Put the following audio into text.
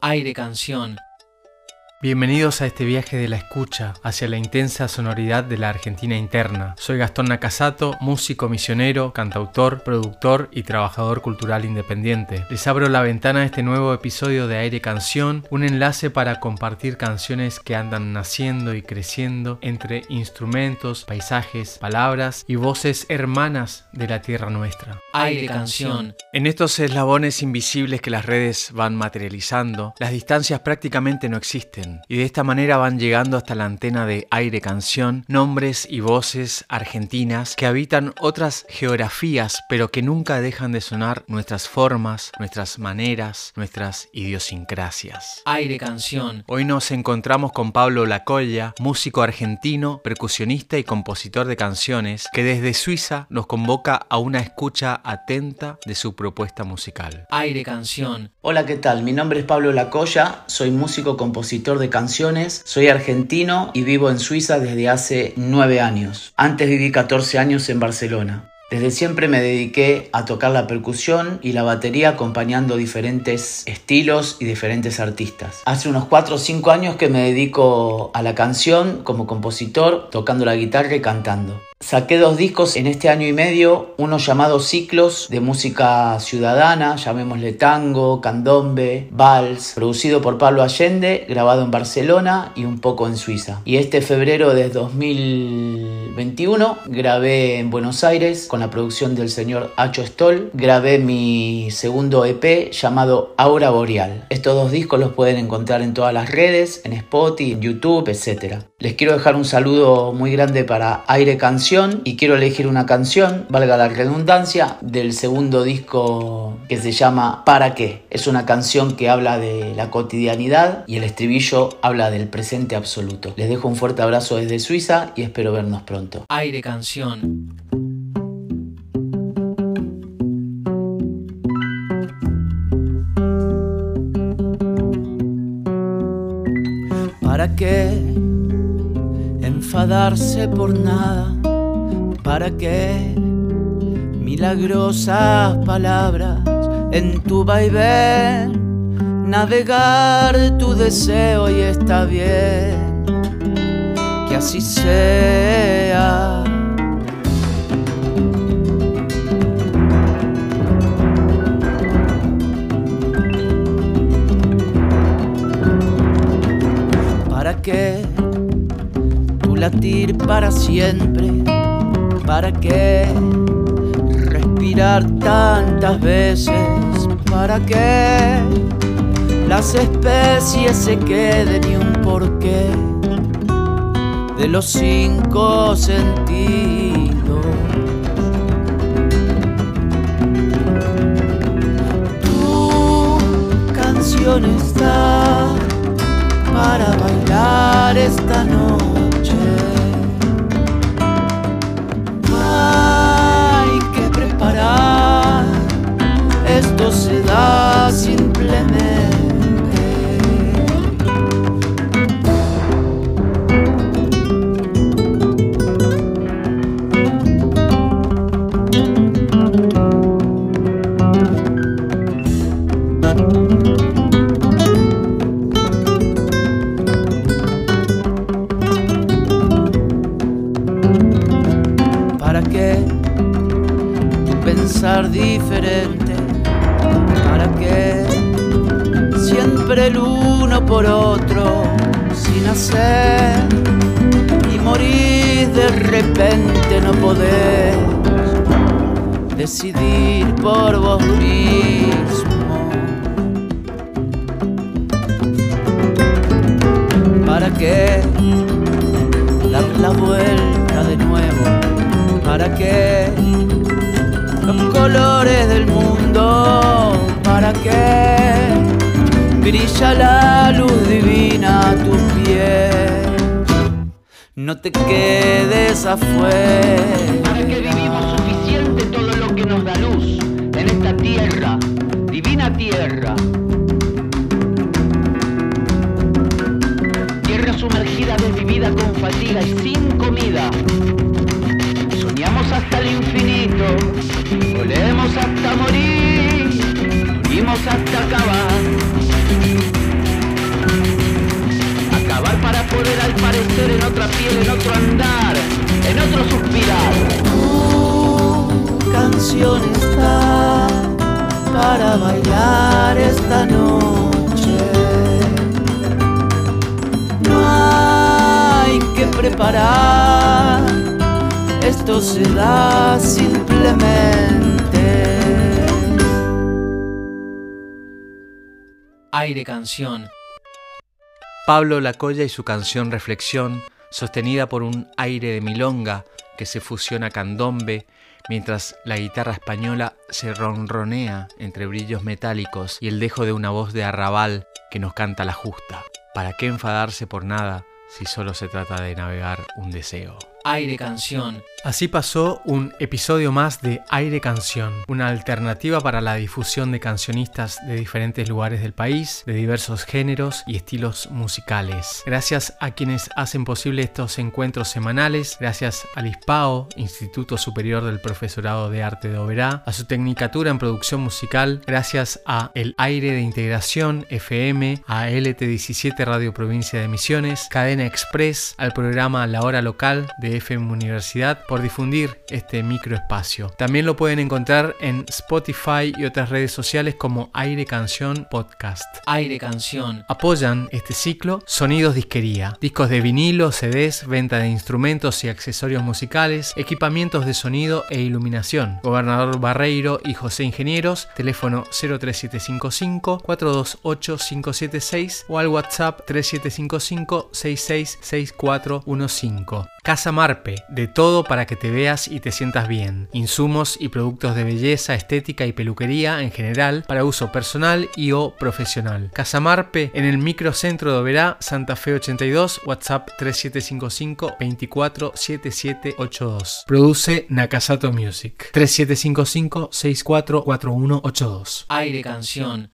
Aire Canción. Bienvenidos a este viaje de la escucha hacia la intensa sonoridad de la Argentina interna. Soy Gastón Nakasato, músico misionero, cantautor, productor y trabajador cultural independiente. Les abro la ventana a este nuevo episodio de Aire Canción, un enlace para compartir canciones que andan naciendo y creciendo entre instrumentos, paisajes, palabras y voces hermanas de la tierra nuestra. Aire Canción. En estos eslabones invisibles que las redes van materializando, las distancias prácticamente no existen y de esta manera van llegando hasta la antena de aire canción nombres y voces argentinas que habitan otras geografías pero que nunca dejan de sonar nuestras formas, nuestras maneras, nuestras idiosincrasias. Aire canción. Hoy nos encontramos con Pablo Lacolla, músico argentino, percusionista y compositor de canciones que desde Suiza nos convoca a una escucha atenta de su propuesta musical. Aire canción. Hola, ¿qué tal? Mi nombre es Pablo Lacolla, soy músico compositor de canciones. Soy argentino y vivo en Suiza desde hace nueve años. Antes viví 14 años en Barcelona. Desde siempre me dediqué a tocar la percusión y la batería acompañando diferentes estilos y diferentes artistas. Hace unos 4 o 5 años que me dedico a la canción como compositor, tocando la guitarra y cantando. Saqué dos discos en este año y medio, uno llamado Ciclos de música ciudadana, llamémosle tango, candombe, vals, producido por Pablo Allende, grabado en Barcelona y un poco en Suiza. Y este febrero de 2021 grabé en Buenos Aires con la producción del señor Acho Stoll, grabé mi segundo EP llamado Aura Boreal. Estos dos discos los pueden encontrar en todas las redes, en Spotify, en YouTube, etc. Les quiero dejar un saludo muy grande para Aire Canción y quiero elegir una canción, valga la redundancia, del segundo disco que se llama ¿Para qué? Es una canción que habla de la cotidianidad y el estribillo habla del presente absoluto. Les dejo un fuerte abrazo desde Suiza y espero vernos pronto. Aire canción. ¿Para qué enfadarse por nada? ¿Para qué? Milagrosas palabras en tu vaivén, navegar tu deseo y está bien, que así sea. ¿Para qué? Para siempre ¿Para qué respirar tantas veces? ¿Para qué las especies se queden y un porqué de los cinco sentidos? Qué pensar diferente? siempre el uno por otro sin hacer y morir de repente no poder decidir por vos mismo. ¿Para qué dar la vuelta de nuevo? ¿Para qué los colores del mundo? ¿Para qué brilla la luz divina a tu piel? No te quedes afuera. ¿Para qué vivimos suficiente todo lo que nos da luz en esta tierra, divina tierra? Tierra sumergida, desvivida con fatiga y sin comida hasta el infinito, volemos hasta morir, morimos hasta acabar. Acabar para poder al parecer en otra piel, en otro andar, en otro suspirar. Tu canción está para bailar esta noche. No hay que preparar se da simplemente. Aire canción. Pablo Lacoya y su canción Reflexión, sostenida por un aire de milonga que se fusiona candombe, mientras la guitarra española se ronronea entre brillos metálicos y el dejo de una voz de arrabal que nos canta la justa. ¿Para qué enfadarse por nada si solo se trata de navegar un deseo? Aire canción. Así pasó un episodio más de Aire Canción, una alternativa para la difusión de cancionistas de diferentes lugares del país, de diversos géneros y estilos musicales. Gracias a quienes hacen posible estos encuentros semanales, gracias al ISPAO, Instituto Superior del Profesorado de Arte de Oberá, a su Tecnicatura en Producción Musical, gracias a El Aire de Integración FM, a LT17 Radio Provincia de Misiones, Cadena Express, al programa La Hora Local de FM Universidad, por difundir este microespacio. También lo pueden encontrar en Spotify y otras redes sociales como Aire Canción Podcast. Aire canción. Apoyan este ciclo Sonidos Disquería, discos de vinilo, CDs, venta de instrumentos y accesorios musicales, equipamientos de sonido e iluminación. Gobernador Barreiro y José Ingenieros, teléfono 03755 428 576 o al WhatsApp 3755 666415. Casa Marpe, de todo para que te veas y te sientas bien. Insumos y productos de belleza, estética y peluquería en general para uso personal y o profesional. Casa Marpe en el microcentro de Oberá, Santa Fe 82, WhatsApp 3755 247782. Produce Nakasato Music 3755 644182. Aire canción.